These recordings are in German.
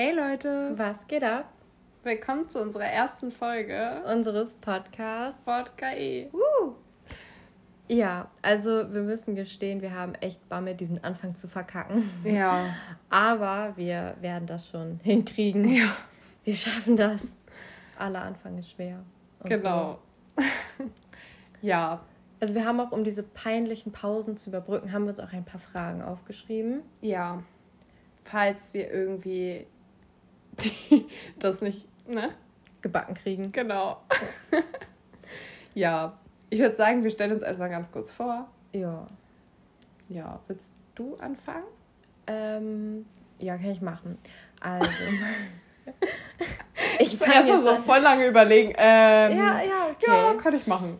Hey Leute, Was geht ab? willkommen zu unserer ersten Folge Unseres Podcasts. Podcast E. Uh. Ja, also wir müssen gestehen, wir haben echt Bammel, diesen Anfang zu verkacken. Ja. Aber wir werden das schon hinkriegen. Ja. Wir schaffen das. Aller Anfang ist schwer. Genau. ja, So. Also wir haben auch, um diese peinlichen Pausen zu überbrücken, haben wir uns auch ein paar Fragen aufgeschrieben. ja. Falls wir irgendwie die, das nicht, ne? Gebacken kriegen. Genau. ja, ich würde sagen, wir stellen uns erstmal ganz kurz vor. Ja. Ja, willst du anfangen? Ähm, ja, kann ich machen. Also. Ich kann erst mal jetzt so an. voll lange überlegen. Ähm, Ja, ja, okay. Ja, kann ich machen.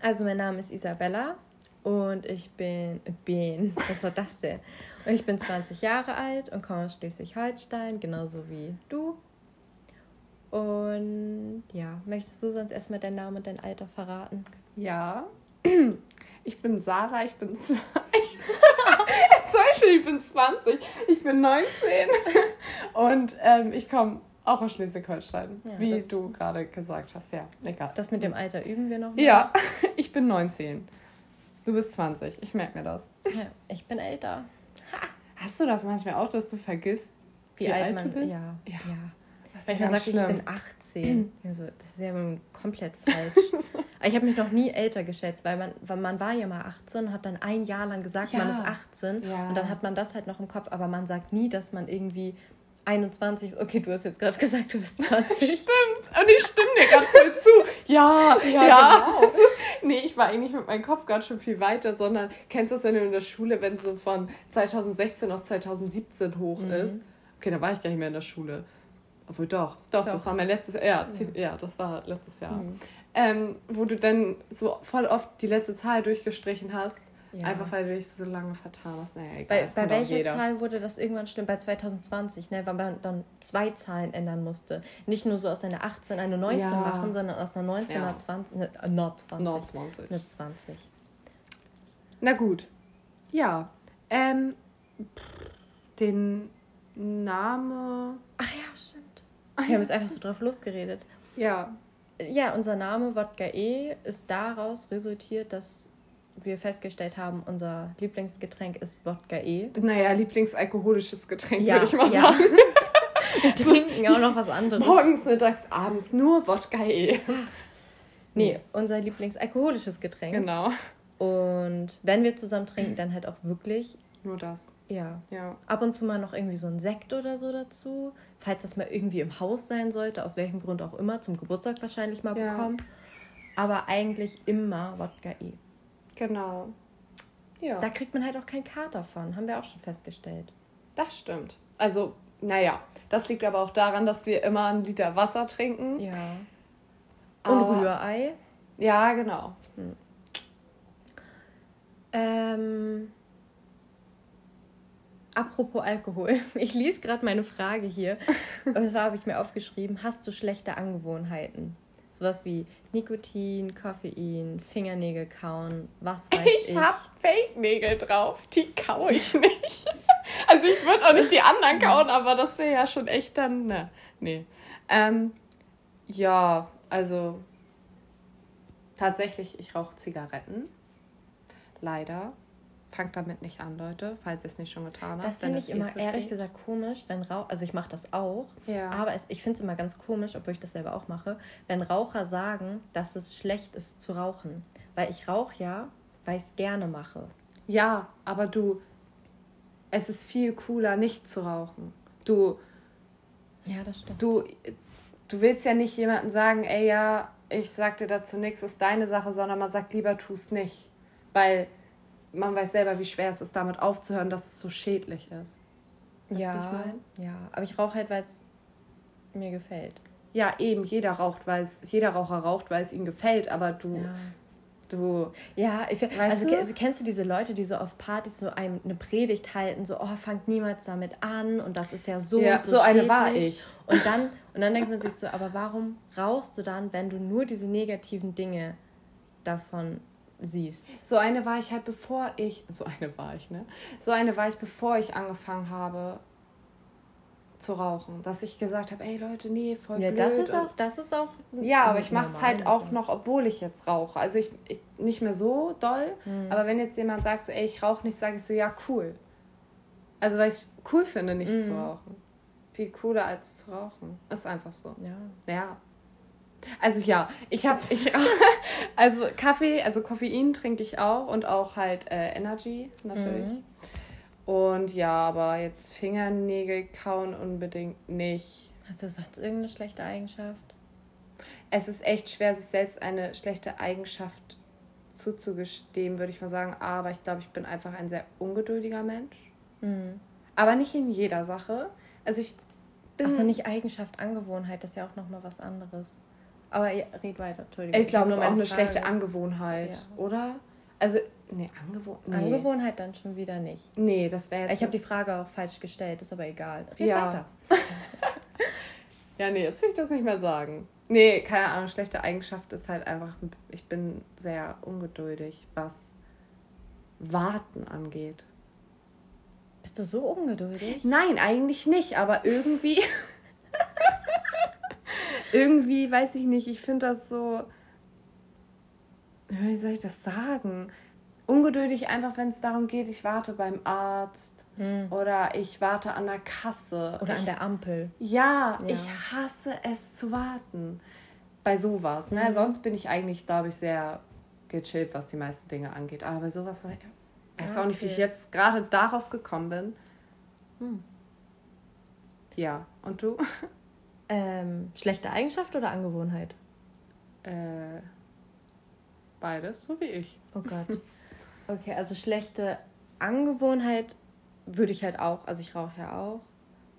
Also mein Name ist Isabella und ich bin, bin, was war das denn? Ich bin 20 Jahre alt und komme aus Schleswig-Holstein, genauso wie du. Und ja, möchtest du sonst erstmal deinen Namen und dein Alter verraten? Ja. Ich bin Sarah, ich bin zwei. Ich bin 20, ich bin 19 und ähm, ich komme auch aus Schleswig-Holstein, Ja, wie du gerade gesagt hast. Ja, egal. Das mit dem Alter üben wir noch. mal. ja, ich bin 19. Du bist 20, ich merke mir das. ja. Ich bin älter. Hast du das manchmal auch, dass du vergisst, Wie, alt, man du bist? Ja. Ja. ja. Manchmal sage ich, ich bin 18. Also, das ist ja komplett falsch. Ich habe mich noch nie älter geschätzt, weil man, weil man war ja mal 18 und hat dann ein Jahr lang gesagt, Ja. man ist 18. Ja. Und dann hat man das halt noch im Kopf, aber man sagt nie, dass man irgendwie 21 ist. Okay, du hast jetzt gerade gesagt, du bist 20. Stimmt. Und ich stimme dir gerade voll zu. Ja, ja. Ja, genau. nee, ich war eigentlich mit meinem Kopf gerade schon viel weiter, sondern kennst du das, wenn du in der Schule, wenn so von 2016 auf 2017 hoch Mhm. ist? Okay, da war ich gar nicht mehr in der Schule. Obwohl doch, doch, das Doch. war mein letztes Jahr. Ja, ja, das war letztes Jahr. Mhm. Ähm, wo du dann so voll oft die letzte Zahl durchgestrichen hast. Ja. Einfach weil du dich so lange vertan hast. Naja, egal. Bei, bei welcher. Zahl wurde das irgendwann schlimm? Bei 2020, ne? weil man dann zwei Zahlen ändern musste. Nicht nur so aus einer 18 eine 19 Ja. machen, sondern aus einer 19 Ja. einer 20. Ne, äh, not 20. Nord 20. Eine 20. Na gut. Ja. Ähm, den Name. Ach ja, stimmt. Wir haben jetzt einfach so drauf losgeredet. Ja. Ja, unser Name Wodka E ist daraus resultiert, dass wir festgestellt haben, unser Lieblingsgetränk ist Wodka E. Naja, Lieblingsalkoholisches Getränk, Ja, würde ich mal ja. sagen. Wir trinken auch noch was anderes. Morgens, mittags, abends nur Wodka E. Nee, unser Lieblingsalkoholisches Getränk. Genau. Und wenn wir zusammen trinken, dann halt auch wirklich, Nur das. ja, Ja. ab und zu mal noch irgendwie so ein Sekt oder so dazu. Falls das mal irgendwie im Haus sein sollte, aus welchem Grund auch immer, zum Geburtstag wahrscheinlich mal Ja. bekommen. Aber eigentlich immer Wodka E. Genau. Ja. Da kriegt man halt auch keinen Kater von, haben wir auch schon festgestellt. Das stimmt. Also, naja, das liegt aber auch daran, dass wir immer einen Liter Wasser trinken. Ja. Und Aber- Rührei. Ja, genau. Ähm, apropos Alkohol. Ich lese gerade meine Frage hier. Und zwar habe ich mir aufgeschrieben, hast du schlechte Angewohnheiten? Sowas wie Nikotin, Koffein, Fingernägel kauen, was weiß ich. Ich hab Fake-Nägel drauf, die kau ich nicht. Also ich würde auch nicht die anderen kauen, aber das wäre ja schon echt dann, ne, nee. Ähm, ja, also tatsächlich, ich rauche Zigaretten. Leider. Fangt damit nicht an, Leute, falls ihr es nicht schon getan habt. das finde ich eh immer ehrlich gesagt komisch, wenn Rauch, also ich mache das auch, Ja. aber es, ich finde es immer ganz komisch, obwohl ich das selber auch mache, wenn Raucher sagen, dass es schlecht ist zu rauchen. Weil ich rauche ja, weil ich es gerne mache. Ja, aber du, es ist viel cooler, nicht zu rauchen. Du, Ja, das stimmt. du, du willst ja nicht jemandem sagen, ey, ja, ich sag dir dazu nichts, ist deine Sache, sondern man sagt lieber, tu es nicht. Weil man weiß selber, wie schwer es ist, damit aufzuhören, dass es so schädlich ist. Weißt ja, ja, aber ich rauche halt, weil es mir gefällt. Ja, eben, jeder raucht, weil es, jeder Raucher raucht, weil es ihm gefällt, aber du, Ja. du, Ja, ich, also, du? also kennst du diese Leute, die so auf Partys so einem eine Predigt halten, so, oh, fangt niemals damit an und das ist ja so Ja, und so so eine war ich. Und dann, und dann denkt man sich so, aber warum rauchst du dann, wenn du nur diese negativen Dinge davon siehst? So eine war ich halt, bevor ich, so eine war ich, ne? So eine war ich, bevor ich angefangen habe, zu rauchen. Dass ich gesagt habe, ey Leute, nee, voll Ja, blöd. das ist auch, das ist auch. Ja, aber ich mache es halt auch noch, obwohl ich jetzt rauche. Also ich, ich nicht mehr so doll, Mhm. aber wenn jetzt jemand sagt so, ey, ich rauche nicht, sage ich so, ja, cool. Also weil ich es cool finde, nicht zu Mhm. rauchen. Viel cooler als zu rauchen. Ist einfach so. Ja. Ja. Also ja, ich habe ich also Kaffee, also Koffein trinke ich auch und auch halt äh, Energy natürlich. Mhm. Und ja, aber jetzt Fingernägel kauen unbedingt nicht. Hast du sonst irgendeine schlechte Eigenschaft? Es ist echt schwer, sich selbst eine schlechte Eigenschaft zuzugestehen, würde ich mal sagen. Aber ich glaube, ich bin einfach ein sehr ungeduldiger Mensch. Mhm. Aber nicht in jeder Sache. Also ich bin. Achso, nicht Eigenschaft, Angewohnheit, das ist ja auch nochmal was anderes. Aber ja, red weiter, Entschuldigung. Ich glaube, es ist auch eine schlechte. Angewohnheit, Ja. oder? Also, nee, Angewohnheit. Nee. Angewohnheit dann schon wieder nicht. Nee, das wäre jetzt. Ich habe die Frage auch falsch gestellt, ist aber egal. Red Ja. weiter. Ja, nee, jetzt will ich das nicht mehr sagen. Nee, keine Ahnung, schlechte Eigenschaft ist halt einfach, ich bin sehr ungeduldig, was Warten angeht. Bist du so ungeduldig? Nein, eigentlich nicht, aber irgendwie. irgendwie, weiß ich nicht, ich finde das so. Wie soll ich das sagen? Ungeduldig einfach, wenn es darum geht, ich warte beim Arzt Hm. oder ich warte an der Kasse. Oder ich, an der Ampel. Ja, Ja. ich hasse es zu warten. Bei sowas. Ne? Mhm. Sonst bin ich eigentlich, glaube ich, sehr gechillt, was die meisten Dinge angeht. Aber bei sowas, ich weiß Ah, auch nicht, wie ich jetzt gerade darauf gekommen bin. Hm. Ja, und du? Ähm, schlechte Eigenschaft oder Angewohnheit? Äh, beides, so wie ich. Oh Gott. Okay, also schlechte Angewohnheit würde ich halt auch, also ich rauche ja auch,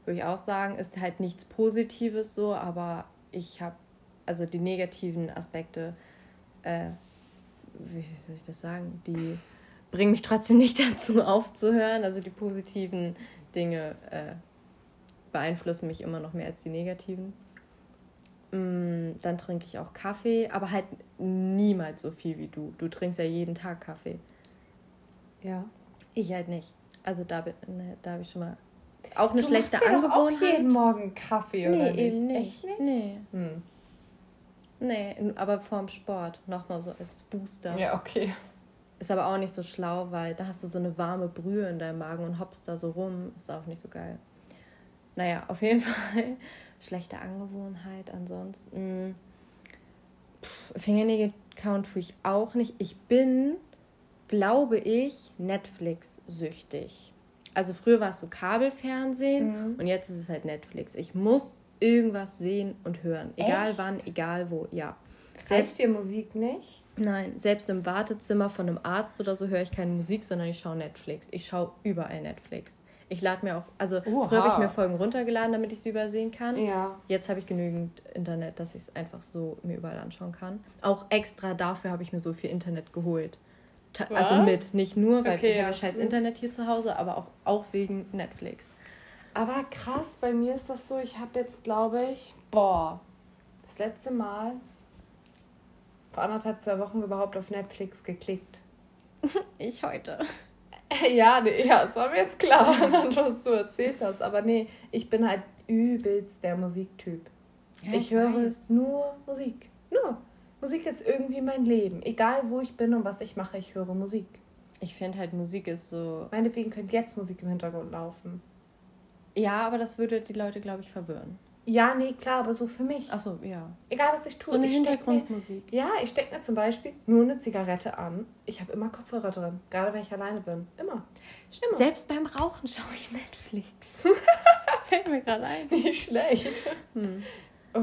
würde ich auch sagen, ist halt nichts Positives so, aber ich habe, also die negativen Aspekte, äh, wie soll ich das sagen, die bringen mich trotzdem nicht dazu aufzuhören. Also die positiven Dinge äh, beeinflussen mich immer noch mehr als die negativen. Mm, Dann trinke ich auch Kaffee, aber halt niemals so viel wie du. Du trinkst ja jeden Tag Kaffee. Ja. Ich halt nicht. Also da, ne, da habe ich schon mal auch eine du schlechte machst dir doch auch Angewohnheit. jeden Morgen Kaffee, nee, oder nicht? eben nicht. Echt nicht? Nee, Hm. nee, aber vorm Sport nochmal so als Booster. Ja, okay. Ist aber auch nicht so schlau, weil da hast du so eine warme Brühe in deinem Magen und hoppst da so rum. Ist auch nicht so geil. Naja, auf jeden Fall schlechte Angewohnheit. Ansonsten pff, Fingernägel kauen tue ich auch nicht. Ich bin, glaube ich, Netflix-süchtig. Also früher war es so Kabelfernsehen Mhm. und jetzt ist es halt Netflix. Ich muss irgendwas sehen und hören. Egal Echt? wann, egal wo, ja. Selbst dir Musik nicht? Nein, selbst im Wartezimmer von einem Arzt oder so höre ich keine Musik, sondern ich schaue Netflix. Ich schaue überall Netflix. Ich lade mir auch, also Oha. früher habe ich mir Folgen runtergeladen, damit ich sie übersehen kann. Ja. Jetzt habe ich genügend Internet, dass ich es einfach so mir überall anschauen kann. Auch extra dafür habe ich mir so viel Internet geholt. Ta- Also Was? mit, nicht nur, weil Okay, ich habe ja. ja scheiß. Internet hier zu Hause, aber auch, auch wegen Netflix. Aber krass, bei mir ist das so, ich habe jetzt, glaube ich, boah, das letzte Mal vor anderthalb, zwei Wochen überhaupt auf Netflix geklickt. Ich heute. Ja, nee, ja, es war mir jetzt klar, was du erzählt hast. Aber nee, ich bin halt übelst der Musiktyp. ich höre weiß. nur Musik. Nur. Musik ist irgendwie mein Leben. Egal wo ich bin und was ich mache, ich höre Musik. Ich finde halt, Musik ist so. Meinetwegen könnte jetzt Musik im Hintergrund laufen. Ja, aber das würde die Leute, glaube ich, verwirren. Ja, nee, klar, aber so für mich. Achso, ja. Egal was ich tue. So eine mir- Hintergrundmusik. Ja, ich stecke mir zum Beispiel nur eine Zigarette an. Ich habe immer Kopfhörer drin, gerade wenn ich alleine bin. Immer. Immer. Selbst beim Rauchen schaue ich Netflix. Fällt mir gerade ein. nicht schlecht. Hm.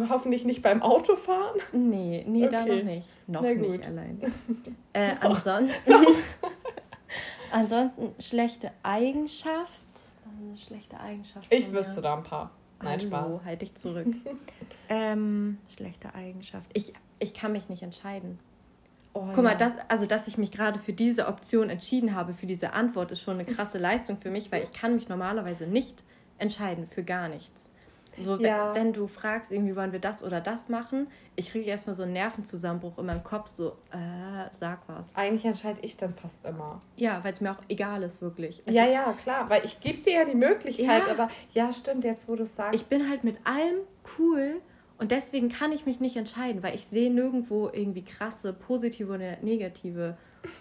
Hoffentlich nicht beim Autofahren. Nee, nee, da Okay. noch nicht. Noch nicht allein. Äh, ansonsten, ansonsten schlechte Eigenschaft. Also Eine schlechte Eigenschaft. Ich wüsste da ein paar. Nein, Hallo, Spaß. Halt dich zurück. ähm, schlechte Eigenschaft. Ich, ich kann mich nicht entscheiden. Oh, Guck mal, ja. das, also dass ich mich gerade für diese Option entschieden habe, für diese Antwort, ist schon eine krasse Leistung für mich, weil ich kann mich normalerweise nicht entscheiden für gar nichts. So, ja. wenn, wenn du fragst, irgendwie wollen wir das oder das machen, ich kriege erstmal so einen Nervenzusammenbruch in meinem Kopf, so, äh, sag was. Eigentlich entscheide ich dann fast immer. Ja, weil es mir auch egal ist, wirklich. Es ja, ist, ja, klar, weil ich gebe dir ja die Möglichkeit, ja. aber ja, stimmt, jetzt wo du sagst. Ich bin halt mit allem cool und deswegen kann ich mich nicht entscheiden, weil ich sehe nirgendwo irgendwie krasse positive oder negative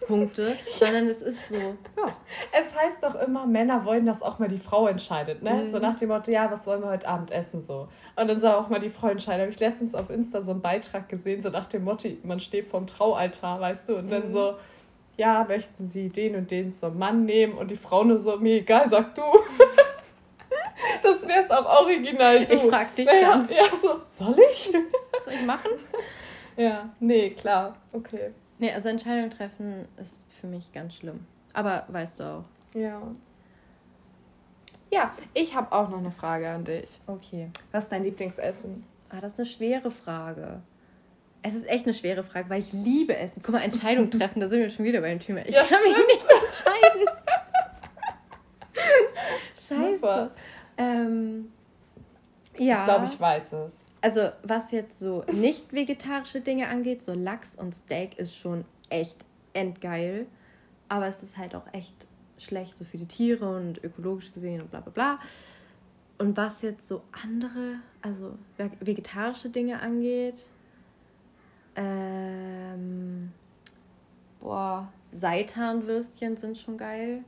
Punkte, sondern es ist so, ja. Es heißt doch immer, Männer wollen, dass auch mal die Frau entscheidet, ne? Mhm. So nach dem Motto, ja, was wollen wir heute Abend essen, so. Und dann soll auch mal die Frau entscheiden. Habe ich letztens auf Insta so einen Beitrag gesehen, so nach dem Motto, man steht vorm Traualtar, weißt du, und mhm. dann so, ja, möchten sie den und den zum Mann nehmen und die Frau nur so, mir egal, sag du. das wär's auch original. Du. Ich frag dich ja, dann. Ja, so, soll ich? Soll ich machen? Ja, nee, klar, okay. Nee, also Entscheidung treffen ist für mich ganz schlimm. Aber weißt du auch. Ja. Ja, ich habe auch noch eine Frage an dich. Okay. Was ist dein Lieblingsessen? Ah, das ist eine schwere Frage. Es ist echt eine schwere Frage, weil ich liebe Essen. Guck mal, Entscheidung treffen, da sind wir schon wieder bei dem Thema. Ich ja, kann stimmt. mich nicht entscheiden. Scheiße. Super. Ähm, ja. Ich glaube, ich weiß es. Also, was jetzt so nicht vegetarische Dinge angeht, so Lachs und Steak ist schon echt endgeil. Aber es ist halt auch echt schlecht, so für die Tiere und ökologisch gesehen und bla bla bla. Und was jetzt so andere, also vegetarische Dinge angeht, ähm, boah, Seitanwürstchen sind schon geil.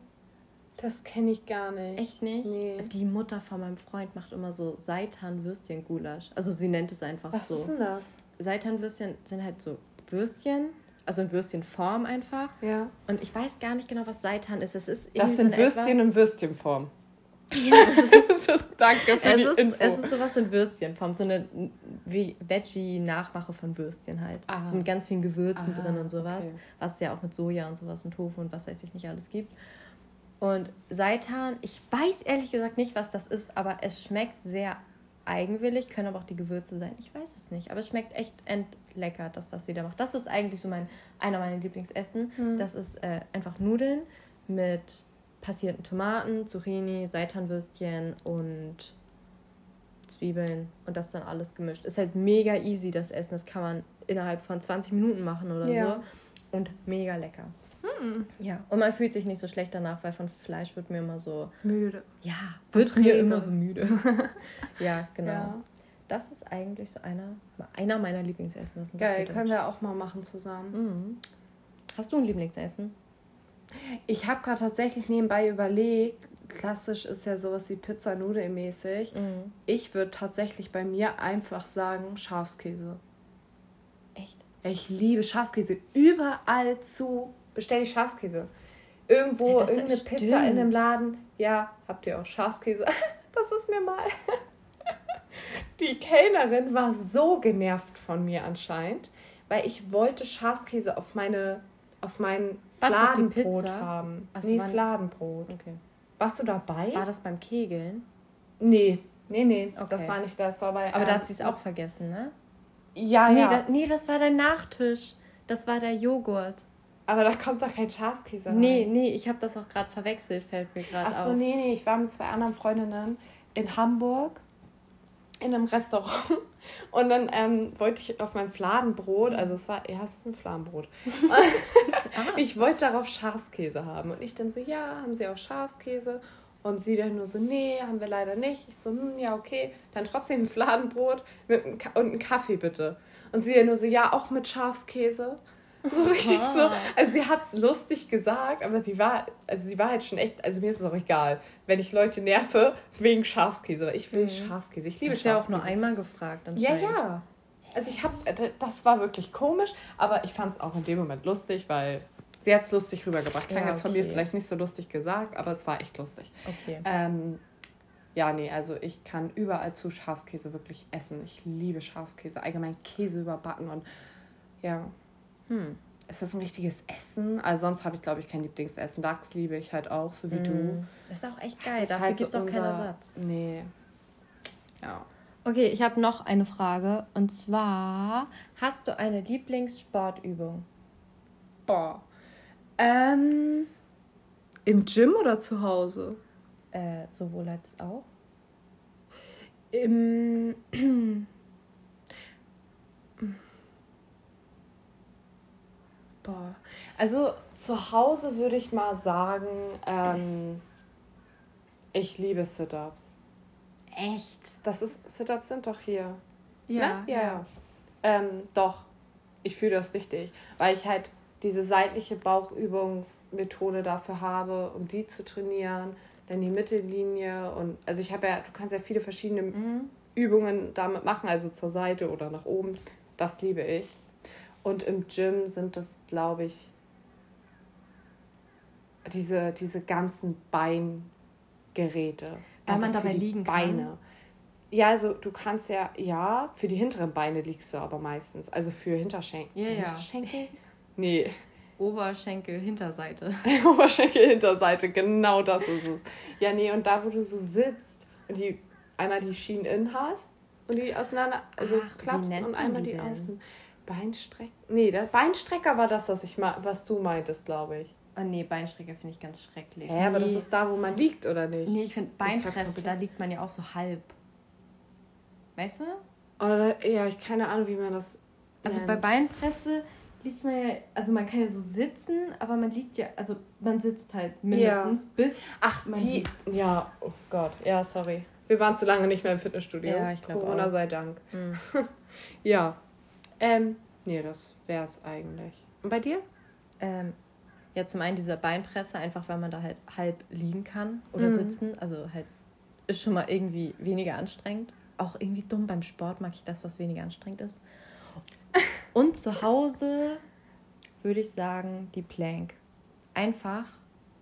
Das kenne ich gar nicht. Echt nicht? Nee. Die Mutter von meinem Freund macht immer so Seitan-Würstchen-Gulasch. Also sie nennt es einfach Was so. Was ist denn das? Seitan-Würstchen sind halt so Würstchen, also in Würstchenform einfach. Ja. Und ich weiß gar nicht genau, was Seitan ist. Es ist das sind so Würstchen etwas... in Würstchenform. Ja, ist, danke für es die ist, Info. Es ist sowas in Würstchenform, so eine Veggie-Nachmache von Würstchen halt. Aha. So mit ganz vielen Gewürzen Aha, drin und sowas. Okay. Was es ja auch mit Soja und sowas und Tofu und was weiß ich nicht alles gibt. Und Seitan, ich weiß ehrlich gesagt nicht, was das ist, aber es schmeckt sehr eigenwillig, können aber auch die Gewürze sein. Ich weiß es nicht, aber es schmeckt echt endlecker, das, was sie da macht. Das ist eigentlich so mein, einer meiner Lieblingsessen. Hm. Das ist äh, einfach Nudeln mit passierten Tomaten, Zucchini, Seitanwürstchen und Zwiebeln und das dann alles gemischt. Ist halt mega easy, das Essen. Das kann man innerhalb von 20 Minuten machen oder ja. so. Und mega lecker. Hm. Ja, und man fühlt sich nicht so schlecht danach, weil von Fleisch wird mir immer so müde. Ja, wird mir immer so müde. ja, genau. Ja. Das ist eigentlich so einer, einer meiner Lieblingsessen. Geil, können wir auch mal machen zusammen. Mhm. Hast du ein Lieblingsessen? Ich habe gerade tatsächlich nebenbei überlegt, klassisch ist ja sowas wie Pizza Nudelmäßig. Mhm. Ich würde tatsächlich bei mir einfach sagen Schafskäse. Echt? Ich liebe Schafskäse. Überall zu bestelle ich Schafskäse. Irgendwo, ja, irgendeine Pizza in einem Laden. Ja, habt ihr auch Schafskäse? das ist mir mal. Die Kellnerin war so genervt von mir anscheinend, weil ich wollte Schafskäse auf meine auf mein Fladenbrot haben. Ach, nee, Fladenbrot. Okay. Warst du dabei? War das beim Kegeln? Nee, nee, nee. Okay. Das war nicht das. War bei, Aber ähm, da hat sie es auch vergessen, ne? Ja, nee, ja. Da, nee, das war der Nachtisch. Das war der Joghurt. Aber da kommt doch kein Schafskäse rein. Nee, nee, ich habe das auch gerade verwechselt, fällt mir gerade auf. Ach so, nee, nee, ich war mit zwei anderen Freundinnen in Hamburg in einem Restaurant und dann ähm, wollte ich auf meinem Fladenbrot, also es war, ist ein Fladenbrot. ich wollte darauf Schafskäse haben und ich dann so, ja, haben Sie auch Schafskäse? Und sie dann nur so, nee, haben wir leider nicht. Ich so, hm, ja, okay. Dann trotzdem ein Fladenbrot mit einem und einen Kaffee bitte. Und sie dann nur so, ja, auch mit Schafskäse. So richtig so. Ah. Also sie hat es lustig gesagt, aber sie war, also sie war halt schon echt, also mir ist es auch egal, wenn ich Leute nerve wegen Schafskäse, weil ich will mhm. Schafskäse. Ich liebe Schafskäse. ja auch nur einmal gefragt. Ja, ja. Also ich habe, äh, das war wirklich komisch, aber ich fand es auch in dem Moment lustig, weil sie hat es lustig rübergebracht. Klang ja, jetzt von mir vielleicht nicht so lustig gesagt, aber es war echt lustig. Okay. Ähm, ja, nee, also ich kann überall zu Schafskäse wirklich essen. Ich liebe Schafskäse, allgemein Käse überbacken und ja, hm, ist das ein richtiges Essen? Also sonst habe ich, glaube ich, kein Lieblingsessen. Lachs liebe ich halt auch, so wie mm. du. Hm. ist auch echt geil. Dafür halt gibt es so auch unser... keinen Ersatz. Nee. Ja. Okay, ich habe noch eine Frage. Und zwar, hast du eine Lieblingssportübung? Boah. Ähm, Im Gym oder zu Hause? Äh, sowohl als auch. Im Boah. Also zu Hause würde ich mal sagen, ähm, ich liebe Sit-Ups. Echt? Das ist, Sit-Ups sind doch hier. Ja, Ne? Ja, ja. Ähm, doch. Ich fühle das richtig. Weil ich halt diese seitliche Bauchübungsmethode dafür habe, um die zu trainieren. Dann die Mittellinie und also ich habe ja, du kannst ja viele verschiedene Mhm. Übungen damit machen, also zur Seite oder nach oben. Das liebe ich. Und im Gym sind das, glaube ich, diese, diese ganzen Beingeräte. Weil man dabei liegen kann? Beine. Ja, also du kannst ja, ja, für die hinteren Beine liegst du aber meistens. Also für Hinterschenkel. Ja, ja. Hinterschenkel? Nee, Oberschenkel, Hinterseite. Oberschenkel, Hinterseite, genau das ist es. Ja, nee, und da, wo du so sitzt und die einmal die Schienen in hast und die auseinander, also Ach, klappst und einmal die die, außen. Beinstreck. Nee, der Beinstrecker war das, was ich was du meintest, glaube ich. Oh nee, Beinstrecker finde ich ganz schrecklich. Hä, aber das ist da, wo man liegt, oder nicht? Nee, ich finde Beinpresse, da liegt man ja auch so halb. Weißt du? Oder, ja, ich keine Ahnung, wie man das. Also nennt. bei Beinpresse liegt man ja, also man kann ja so sitzen, aber man liegt ja, also man sitzt halt mindestens bis. Ach, man die. liegt. Ja, oh Gott, ja, sorry. Wir waren zu lange nicht mehr im Fitnessstudio. Ja, ich glaub Corona auch. sei Dank. Hm. Ja. Ähm, nee, das wär's eigentlich. Und bei dir? Ähm, ja, zum einen diese Beinpresse, einfach weil man da halt halb liegen kann oder Mhm. sitzen. Also halt ist schon mal irgendwie weniger anstrengend. Auch irgendwie dumm beim Sport mag ich das, was weniger anstrengend ist. Und zu Hause würde ich sagen, die Plank. Einfach,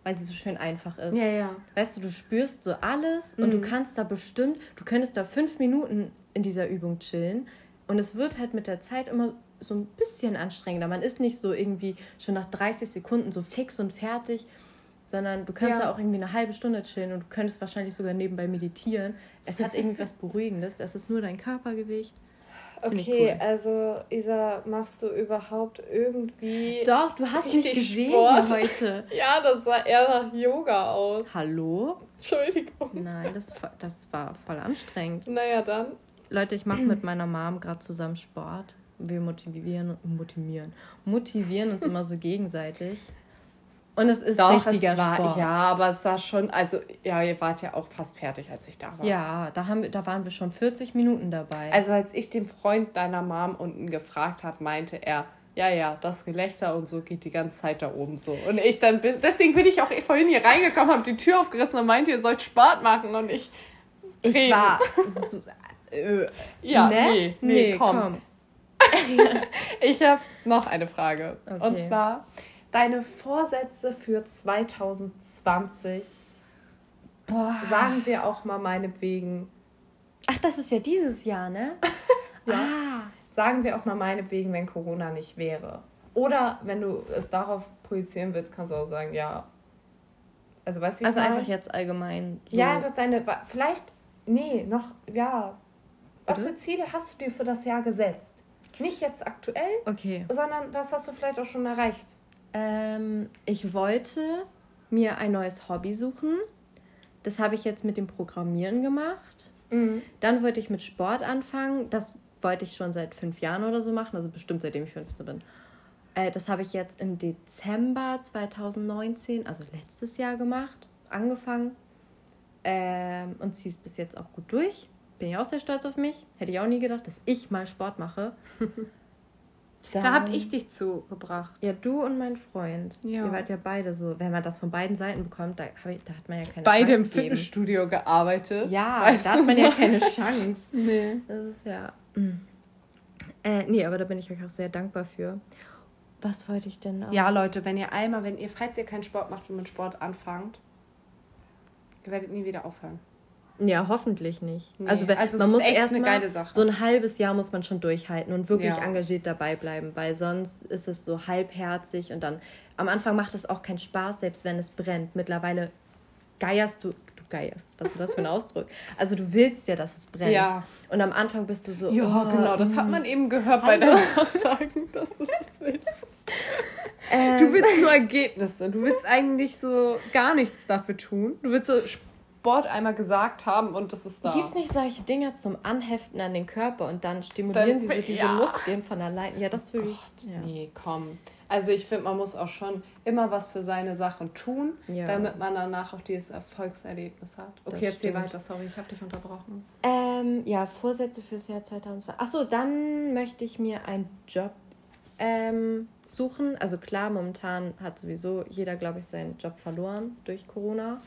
weil sie so schön einfach ist. ja. Weißt du, du spürst so alles und du Mhm. kannst da bestimmt, du könntest da fünf Minuten in dieser Übung chillen und es wird halt mit der Zeit immer so ein bisschen anstrengender. Man ist nicht so irgendwie schon nach 30 Sekunden so fix und fertig, sondern du kannst Ja. da auch irgendwie eine halbe Stunde chillen und du könntest wahrscheinlich sogar nebenbei meditieren. Es hat irgendwie was Beruhigendes. Das ist nur dein Körpergewicht. Find Okay, cool. also Isa, machst du überhaupt irgendwie. Doch, du hast mich gesehen Sport. heute. Ja, das sah eher nach Yoga aus. Hallo? Entschuldigung. Nein, das, das war voll anstrengend. Naja, dann. Leute, ich mache mit meiner Mom gerade zusammen Sport. Wir motivieren, motivieren, motivieren uns immer so gegenseitig. Und es ist richtiger es war, Sport. Ja, aber es sah schon. Also, ja, ihr wart ja auch fast fertig, als ich da war. Ja, da, haben da waren wir schon 40 Minuten dabei. Also, als ich den Freund deiner Mom unten gefragt habe, meinte er. Ja, ja, das Gelächter und so geht die ganze Zeit da oben so. Und ich dann bin, deswegen bin ich auch vorhin hier reingekommen, habe die Tür aufgerissen und meinte, ihr sollt Sport machen. Und ich, ich reden. war so, äh, ja, ne? nee, nee, komm. Ich habe noch eine Frage. Okay. Und zwar deine Vorsätze für 2020. Boah. Sagen wir auch mal meinetwegen, Ach, das ist ja dieses Jahr, ne? Ja. Ah. sagen wir auch mal meinetwegen, wenn Corona nicht wäre. Oder wenn du es darauf projizieren willst, kannst du auch sagen, ja. Also weißt du, wie Also einfach jetzt allgemein. So. Ja, einfach deine, vielleicht, nee, noch, ja. Was für Ziele hast du dir für das Jahr gesetzt? Nicht jetzt aktuell, Okay. sondern was hast du vielleicht auch schon erreicht? Ähm, ich wollte mir ein neues Hobby suchen. Das habe ich jetzt mit dem Programmieren gemacht. Mhm. Dann wollte ich mit Sport anfangen. Das wollte ich schon seit fünf Jahren oder so machen, also bestimmt seitdem ich 15 bin. Äh, das habe ich jetzt im Dezember 2019, also letztes Jahr gemacht, angefangen. Ähm, und ziehe es bis jetzt auch gut durch. Bin ich auch sehr stolz auf mich. Hätte ich auch nie gedacht, dass ich mal Sport mache. Da habe Dann- ich dich zugebracht. Ja, du und mein Freund. Ja. Ihr wart ja beide so. Wenn man das von beiden Seiten bekommt, da, ich, da hat man ja keine Beide Chance im Fitnessstudio gearbeitet. Ja, Weißt da hat man ja so? keine Chance. Nee. Das ist ja. Mm. Äh, nee, aber da bin ich euch auch sehr dankbar für. Was wollte ich denn noch? Ja, Leute, wenn ihr einmal, wenn ihr, falls ihr keinen Sport macht und mit Sport anfangt, ihr werdet nie wieder aufhören. Ja, hoffentlich nicht. Nee, Also, wenn, also man ist muss echt erst eine mal geile Sache. so ein halbes Jahr muss man schon durchhalten und wirklich Ja. engagiert dabei bleiben, weil sonst ist es so halbherzig und dann am Anfang macht es auch keinen Spaß, selbst wenn es brennt. Mittlerweile geierst du, du geierst, was ist das für ein Ausdruck? Also du willst ja, dass es brennt. Ja. Und am Anfang bist du so, Ja, oh, genau, das hat mm. man eben gehört bei Hallo. deinen Aussagen, dass du das willst. Ähm, Du willst nur Ergebnisse. Du willst eigentlich so gar nichts dafür tun. Du willst so, Sport einmal gesagt haben und das ist da. Gibt es nicht solche Dinger zum Anheften an den Körper und dann stimulieren dann, sie so diese ja. Muskeln von allein? Ja, das würde ich. Ja. Nee, komm. Also ich finde, man muss auch schon immer was für seine Sachen tun, ja. damit man danach auch dieses Erfolgserlebnis hat. Okay, das erzähl weiter, sorry, ich habe dich unterbrochen. Ähm, ja, Vorsätze fürs Jahr 2002. Achso, dann möchte ich mir einen Job ähm, suchen. Also klar, momentan hat sowieso jeder, glaube ich, seinen Job verloren durch Corona.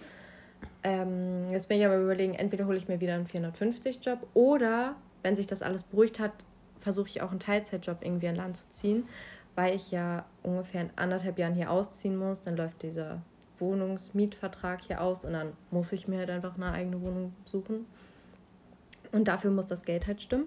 Ähm, jetzt bin ich aber überlegen, entweder hole ich mir wieder einen 450-Job oder, wenn sich das alles beruhigt hat, versuche ich auch einen Teilzeitjob irgendwie an Land zu ziehen, weil ich ja ungefähr in anderthalb Jahren hier ausziehen muss. Dann läuft dieser Wohnungsmietvertrag hier aus und dann muss ich mir halt einfach eine eigene Wohnung suchen. Und dafür muss das Geld halt stimmen.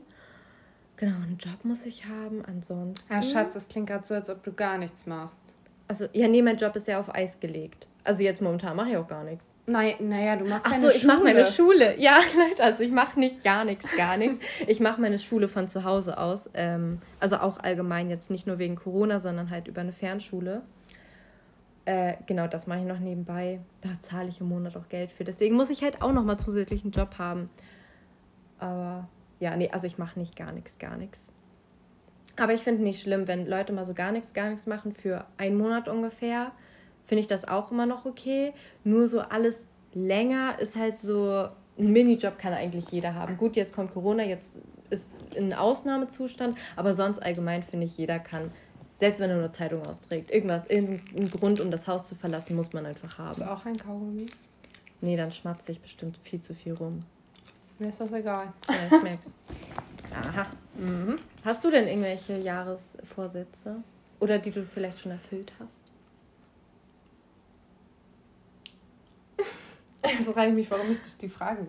Genau, einen Job muss ich haben. Ansonsten. Ja, Schatz, das klingt gerade so, als ob du gar nichts machst. Also, ja, nee, mein Job ist ja auf Eis gelegt. Also jetzt momentan mache ich auch gar nichts. Nein, naja, du machst Ach so, ich mache meine Schule. Ja, Leute, also ich mache nicht gar nichts, gar nichts. Ich mache meine Schule von zu Hause aus. Ähm, also auch allgemein jetzt nicht nur wegen Corona, sondern halt über eine Fernschule. Äh, genau, das mache ich noch nebenbei. Da zahle ich im Monat auch Geld für. Deswegen muss ich halt auch noch mal zusätzlich einen Job haben. Aber ja, nee, also ich mache nicht gar nichts, gar nichts. Aber ich finde nicht schlimm, wenn Leute mal so gar nichts, gar nichts machen für einen Monat ungefähr finde ich das auch immer noch okay. Nur so alles länger ist halt so, ein Minijob kann eigentlich jeder haben. Gut, jetzt kommt Corona, jetzt ist ein Ausnahmezustand, aber sonst allgemein finde ich, jeder kann, selbst wenn er nur Zeitung austrägt, irgendwas, irgendeinen Grund, um das Haus zu verlassen, muss man einfach haben. Hast du auch ein Kaugummi? Nee, dann schmatze ich bestimmt viel zu viel rum. Mir ist das egal. Ja, ich merk's. Aha. Mhm. Hast du denn irgendwelche Jahresvorsätze? Oder die du vielleicht schon erfüllt hast? Es reicht mich, warum ich dich die Frage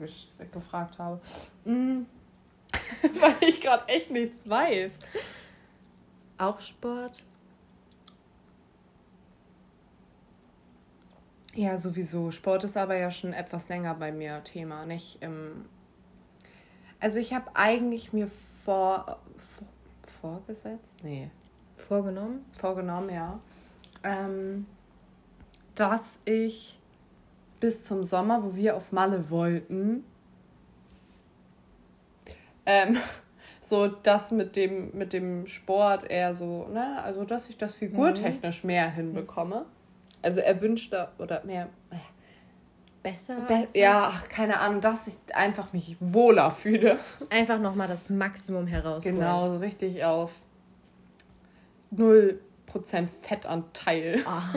gefragt habe. Mhm. Weil ich gerade echt nichts weiß. Auch Sport? Ja, sowieso. Sport ist aber ja schon etwas länger bei mir Thema. Nicht im also ich habe eigentlich mir vor, vor, vorgesetzt? Nee. Vorgenommen? Vorgenommen, ja. Ähm, dass ich bis zum Sommer, wo wir auf Malle wollten. Ähm, so das mit dem, mit dem Sport eher so, ne, also dass ich das figurtechnisch mhm. mehr hinbekomme. Also erwünschter oder mehr. Äh, Besser? Be ja, ach, keine Ahnung, dass ich einfach mich wohler fühle. Einfach nochmal das Maximum herausholen. Genau, so richtig auf 0% Fettanteil. Ach,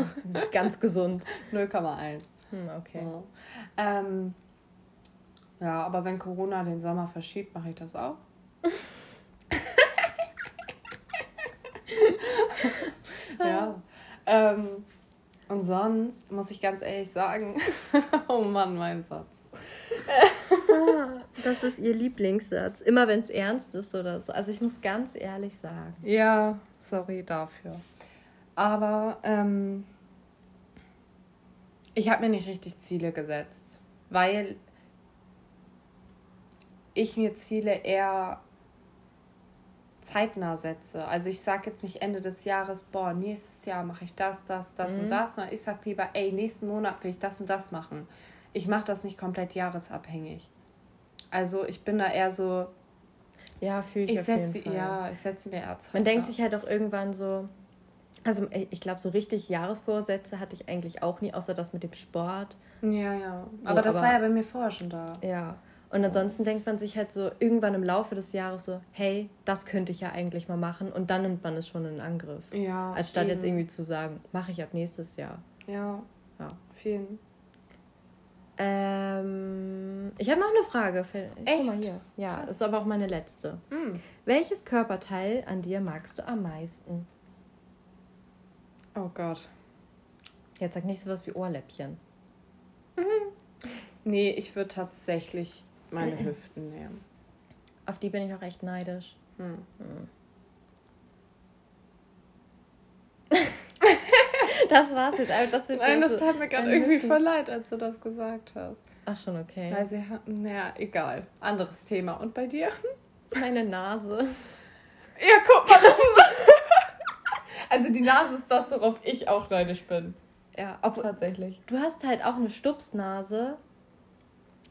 ganz gesund. 0,1. Hm, okay. Ja. Ähm, ja, aber wenn Corona den Sommer verschiebt, mache ich das auch. ja. Ähm, und sonst muss ich ganz ehrlich sagen, oh Mann, mein Satz. das ist ihr Lieblingssatz. Immer wenn es ernst ist oder so. Also ich muss ganz ehrlich sagen. Ja, sorry dafür. Aber ähm, ich habe mir nicht richtig Ziele gesetzt, weil ich mir Ziele eher zeitnah setze. Also ich sage jetzt nicht Ende des Jahres, boah, nächstes Jahr mache ich das, das, das mhm. und das, sondern ich sage lieber, ey, nächsten Monat will ich das und das machen. Ich mache das nicht komplett jahresabhängig. Also ich bin da eher so. Ja, fühle ich, ich setze. Ja, ich setze mir eher Zeit. Man denkt sich halt auch irgendwann so, also äh, ich glaube, so richtig Jahresvorsätze hatte ich eigentlich auch nie, außer das mit dem Sport. Ja, ja. So, aber das aber, war ja bei mir vorher schon da. Ja. Und so. ansonsten denkt man sich halt so irgendwann im Laufe des Jahres so, hey, das könnte ich ja eigentlich mal machen. Und dann nimmt man es schon in Angriff. Ja. Anstatt eben. jetzt irgendwie zu sagen, mache ich ab nächstes Jahr. Ja. Ja. Vielen. Ähm, ich habe noch eine Frage. Für, Echt? Guck mal hier. Ja, Krass. ist aber auch meine letzte. Mhm. Welches Körperteil an dir magst du am meisten? Oh Gott. Jetzt sag nicht sowas wie Ohrläppchen. Mhm. Nee, ich würde tatsächlich meine Hüften nehmen. Auf die bin ich auch echt neidisch. Hm. Hm. das war's jetzt. Das wird Nein, das tat mir gerade irgendwie Hüften. voll leid, als du das gesagt hast. Ach schon, okay. Weil sie hatten, naja, egal. Anderes Thema. Und bei dir? Meine Nase. Ja, guck mal, das ist also die Nase ist das, worauf ich auch neidisch bin. Ja, ob, tatsächlich. Du hast halt auch eine Stupsnase.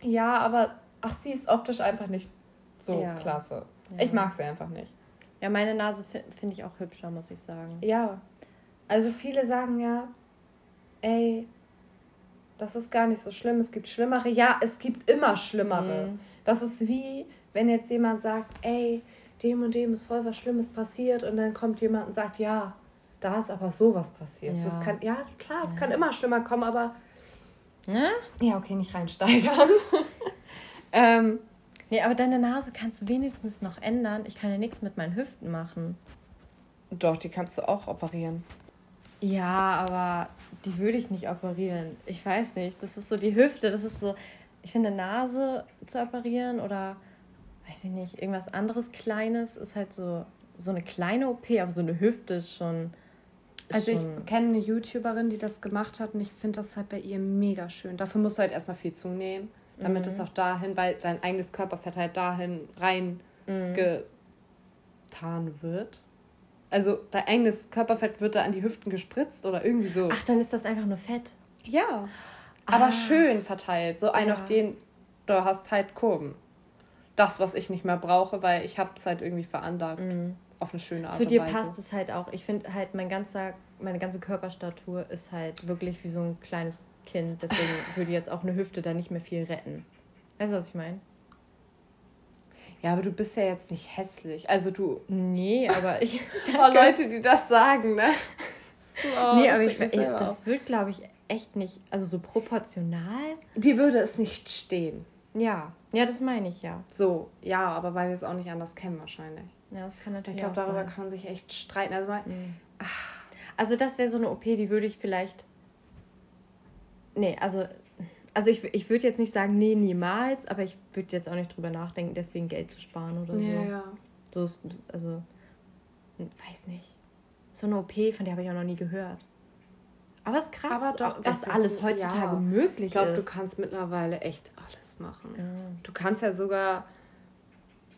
Ja, aber ach, sie ist optisch einfach nicht so Ja. klasse. Ja. Ich mag sie einfach nicht. Ja, meine Nase fi- finde ich auch hübscher, muss ich sagen. Ja. Also viele sagen ja, ey, das ist gar nicht so schlimm, es gibt schlimmere. Ja, es gibt immer schlimmere. Mhm. Das ist wie, wenn jetzt jemand sagt, ey, dem und dem ist voll was Schlimmes passiert und dann kommt jemand und sagt, ja, da ist aber sowas passiert. Ja. So, es kann, ja, klar, es Ja. kann immer schlimmer kommen, aber Ne? ja, okay, nicht reinsteigern. ähm, Nee, aber deine Nase kannst du wenigstens noch ändern. Ich kann ja nichts mit meinen Hüften machen. doch, die kannst du auch operieren. Ja, aber die würde ich nicht operieren. Ich weiß nicht. Das ist so die Hüfte. Das ist so, ich finde, Nase zu operieren oder, weiß ich nicht, irgendwas anderes Kleines ist halt so, so eine kleine OP, aber so eine Hüfte ist schon. Also ich kenne eine YouTuberin, die das gemacht hat und ich finde das halt bei ihr mega schön. Dafür musst du halt erstmal viel zunehmen, damit Mhm. es auch dahin, weil dein eigenes Körperfett halt dahin rein Mhm. getan wird. Also dein eigenes Körperfett wird da an die Hüften gespritzt oder irgendwie so. Ach, dann ist das einfach nur Fett. ja. Aber Ah. schön verteilt. So ein Ja. auf den, du hast halt Kurven. Das, was ich nicht mehr brauche, weil ich habe es halt irgendwie veranlagt. Auf eine schöne Art Zu und dir Weise. passt es halt auch. Ich finde halt, mein ganzer, meine ganze Körperstatur ist halt wirklich wie so ein kleines Kind. Deswegen würde jetzt auch eine Hüfte da nicht mehr viel retten. Weißt du, was ich meine? Ja, aber du bist ja jetzt nicht hässlich. Also du. Nee, aber ich. Oh, Leute, die das sagen, ne? So, nee, aber ich, ich, selber das wird, glaube ich, echt nicht. Also so proportional. Die würde es nicht stehen. Ja. Ja, das meine ich ja. So, ja, aber weil wir es auch nicht anders kennen wahrscheinlich. Ja, das kann Ich natürlich glaube, auch darüber sein. kann man sich echt streiten. Also mal, Also das wäre so eine OP, die würde ich vielleicht. Nee, also. Also ich, ich würde jetzt nicht sagen, nee, niemals, aber ich würde jetzt auch nicht drüber nachdenken, deswegen Geld zu sparen oder so. ja, ja. So ist, also, weiß nicht. So eine OP, von der habe ich auch noch nie gehört. Aber es ist krass, Aber doch, was es ist- alles heutzutage ja. möglich Ich glaube, du ist. kannst mittlerweile echt machen. ja. Du kannst ja sogar,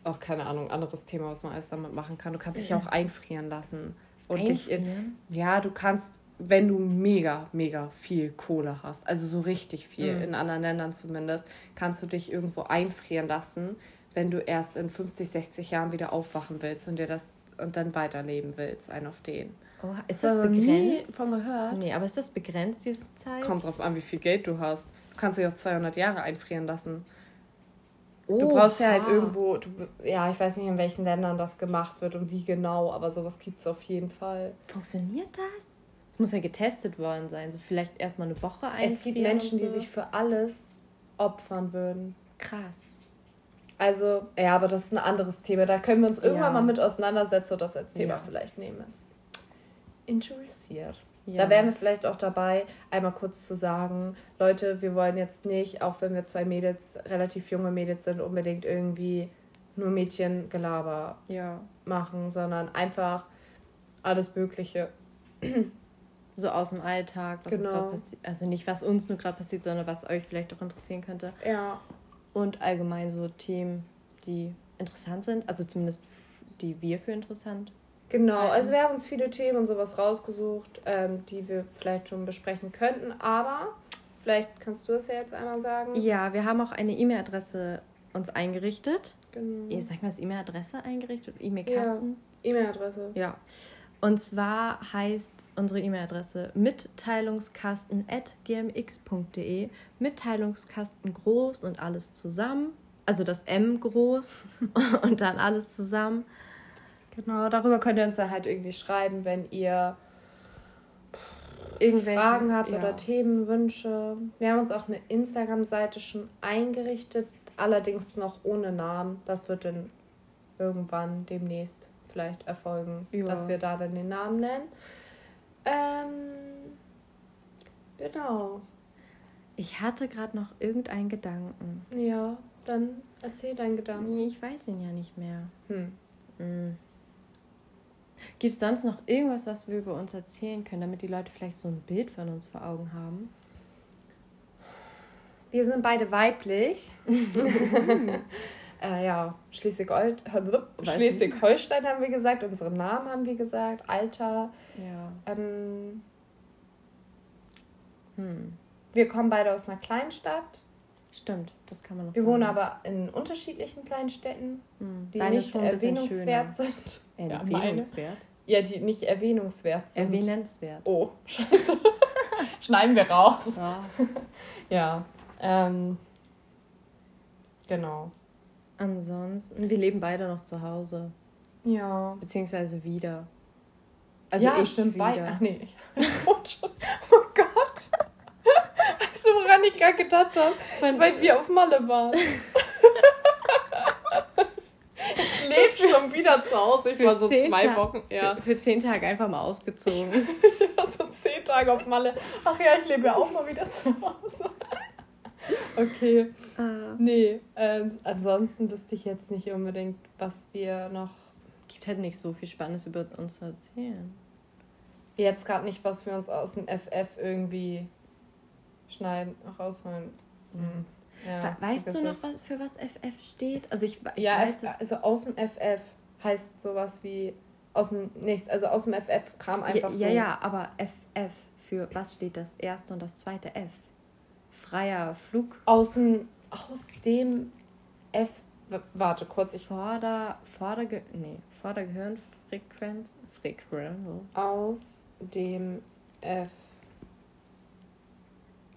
auch keine Ahnung, anderes Thema, was man alles damit machen kann. Du kannst dich ja auch einfrieren lassen. Und dich in, Einfrieren? ja, du kannst, wenn du mega, mega viel Kohle hast, also so richtig viel, Mhm. in anderen Ländern zumindest, kannst du dich irgendwo einfrieren lassen, wenn du erst in 50, 60 Jahren wieder aufwachen willst und dir das und dann weiterleben willst, ein auf den. Oh, ist das du noch nie begrenzt? von gehört? Nee, aber ist das begrenzt, diese Zeit? Kommt drauf an, wie viel Geld du hast. Du kannst dich auch 200 Jahre einfrieren lassen. Du brauchst ja halt irgendwo, du, ja, ich weiß nicht, in welchen Ländern das gemacht wird und wie genau, aber sowas gibt es auf jeden Fall. Funktioniert das? Es muss ja getestet worden sein. So vielleicht erstmal eine Woche einfrieren. Es gibt Menschen, und die so. sich für alles opfern würden. Krass. Also, ja, aber das ist ein anderes Thema. Da können wir uns irgendwann Ja. mal mit auseinandersetzen und das als Thema Ja. vielleicht nehmen, es interessiert. Ja. Da wären wir vielleicht auch dabei, einmal kurz zu sagen, Leute, wir wollen jetzt nicht, auch wenn wir zwei Mädels, relativ junge Mädels sind, unbedingt irgendwie nur Mädchengelaber Ja. machen, sondern einfach alles Mögliche. So aus dem Alltag, was uns Genau. gerade passiert. Also nicht, was uns nur gerade passiert, sondern was euch vielleicht auch interessieren könnte. Ja. Und allgemein so Themen, die interessant sind. Also zumindest die wir für interessant. Genau, halten. also wir haben uns viele Themen und sowas rausgesucht, ähm, die wir vielleicht schon besprechen könnten, aber vielleicht kannst du es ja jetzt einmal sagen. Ja, wir haben auch eine E-Mail-Adresse uns eingerichtet. Genau. Ihr sagt mal, das E-Mail-Adresse eingerichtet? E-Mail-Kasten? E-Mail-Adresse. Ja. Und zwar heißt unsere E-Mail-Adresse mitteilungskasten.gmx.de. Mitteilungskasten groß und alles zusammen. Also das M groß und dann alles zusammen. Genau, darüber könnt ihr uns dann halt irgendwie schreiben, wenn ihr Irgendwelche Fragen habt ja. oder Themenwünsche. Wir haben uns auch eine Instagram-Seite schon eingerichtet, allerdings noch ohne Namen. Das wird dann irgendwann demnächst vielleicht erfolgen, Ja. dass wir da dann den Namen nennen. Ähm, genau. Ich hatte gerade noch irgendeinen Gedanken. Ja, dann erzähl deinen Gedanken. Nee, ich weiß ihn ja nicht mehr. Hm. Mhm. Gibt es sonst noch irgendwas, was wir über uns erzählen können, damit die Leute vielleicht so ein Bild von uns vor Augen haben? Wir sind beide weiblich. äh, ja, Schleswig-Hol- Schleswig-Holstein haben wir gesagt, unsere Namen haben wir gesagt, Alter. Ja. Ähm, Hm. wir kommen beide aus einer Kleinstadt. Stimmt. das kann man noch Wir sagen. wohnen aber in unterschiedlichen kleinen Städten, Hm, die deine nicht erwähnungswert sind. Ja, meine. Erwähnungswert? Ja, die nicht erwähnungswert sind. Erwähnenswert. Oh, scheiße. Schneiden wir raus. Ja. Ja. Ähm, genau. Ansonsten, wir leben beide noch zu Hause. Ja. Beziehungsweise wieder. Also ja, ich stimmt. wieder. Bei, ach nee. Ich, oh Gott. Weißt du, woran ich gerade gedacht habe? Weil wir auf Malle waren. Ich lebe schon wieder zu Hause. Ich war so zwei Ta- Wochen. Ja. Für, für zehn Tage einfach mal ausgezogen. Ich war so zehn Tage auf Malle. Ach ja, ich lebe ja auch mal wieder zu Hause. Okay. äh, Nee, ähm, ansonsten wüsste ich jetzt nicht unbedingt, was wir noch. gibt halt nicht so viel Spannendes über uns zu erzählen. Jetzt gerade nicht, was wir uns aus dem FF irgendwie schneiden, rausholen. Hm. Ja, We- weißt du noch, was, für was FF steht? Also ich, ich ja, weiß F, es. also aus dem FF heißt sowas wie aus dem Nichts. Also aus dem FF kam einfach ja, so. ja, ja, aber FF, für was steht das erste und das zweite F? Freier Flug. Aus dem, aus dem F. Warte kurz, ich. Vorder, Vorderge, nee, Vordergehirnfrequenz, Frequenz, Aus dem F.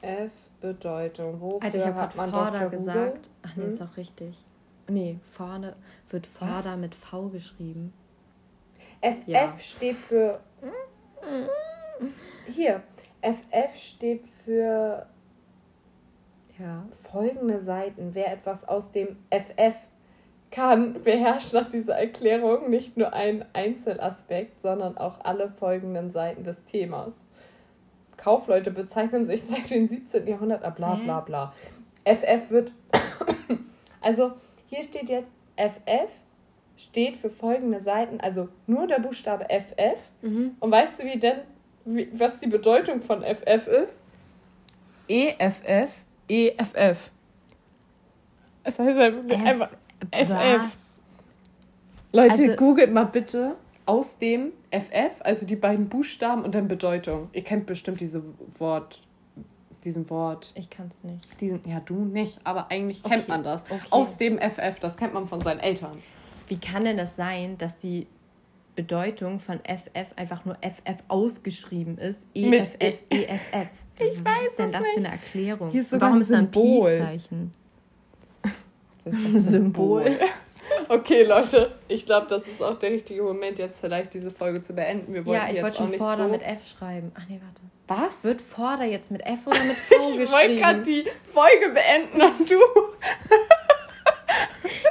F Bedeutung. Wofür Alter, ich habe hat gerade man Vorder Dr. gesagt. Google? Ach nee, Hm? ist auch richtig. Nee, Vorder, wird Vorder Was? mit V geschrieben. FF Ja. steht für. Hier. FF steht für Ja. folgende Seiten. Wer etwas aus dem FF kann, beherrscht nach dieser Erklärung nicht nur einen Einzelaspekt, sondern auch alle folgenden Seiten des Themas. Kaufleute bezeichnen sich seit dem 17. Jahrhundert, ah, bla bla bla. FF wird. also hier steht jetzt FF steht für folgende Seiten, also nur der Buchstabe FF. Mhm. Und weißt du, wie denn, wie, was die Bedeutung von FF ist? EFF, EFF. Es heißt einfach FF. Leute, Also- googelt mal bitte aus dem FF, also die beiden Buchstaben und dann Bedeutung. Ihr kennt bestimmt diese Wort, diesen Wort. Ich kann es nicht. Diesen, ja, du nicht, aber eigentlich kennt Okay, man das. okay. Aus dem FF, das kennt man von seinen Eltern. Wie kann denn das sein, dass die Bedeutung von FF einfach nur FF ausgeschrieben ist? EFF, EFF. Ich Was weiß ist denn das für eine Erklärung? Hier ist sogar Warum ein ist da ein Symbol. Pi-Zeichen? Symbol. Okay, Leute, ich glaube, das ist auch der richtige Moment, jetzt vielleicht diese Folge zu beenden. Wir wollten Ja, ich jetzt wollte auch schon nicht Vorder so... mit F schreiben. Ach nee, warte. Was? Wird Vorder jetzt mit F oder mit V ich wollte gerade geschrieben? die Folge beenden und du...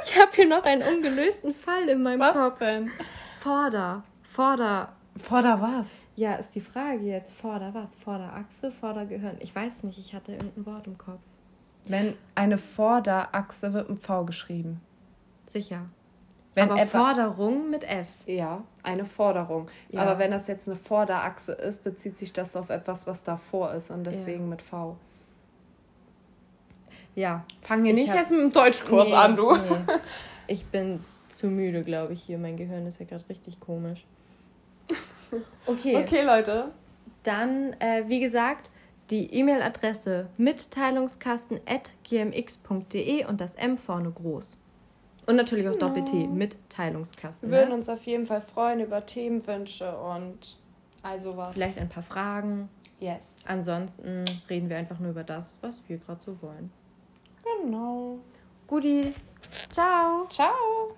Ich habe hier noch einen ungelösten Fall in meinem Was Kopf. denn? Vorder. Vorder. Vorder was? Ja, ist die Frage jetzt. Vorder was? Vorderachse, Vordergehirn. Ich weiß nicht, ich hatte irgendein Wort im Kopf. Wenn eine Vorderachse wird mit V geschrieben. Sicher. Wenn Aber etwa- Forderung mit F. Ja, eine Forderung. Ja. Aber wenn das jetzt eine Vorderachse ist, bezieht sich das auf etwas, was davor ist und deswegen mit V. Ja. Fang hier Ich nicht hab- jetzt mit dem Deutschkurs Nee, an, du. nee. Ich bin zu müde, glaube ich, hier. Mein Gehirn ist ja gerade richtig komisch. Okay, Okay, Leute. dann, äh, wie gesagt, die E-Mail-Adresse mitteilungskasten.gmx.de und das M vorne groß. Und natürlich auch Genau. Doppel-T, Mitteilungskasten. Wir würden Ne? uns auf jeden Fall freuen über Themenwünsche und also was. Vielleicht ein paar Fragen. Yes. Ansonsten reden wir einfach nur über das, was wir gerade so wollen. Genau. Guti, ciao! Ciao.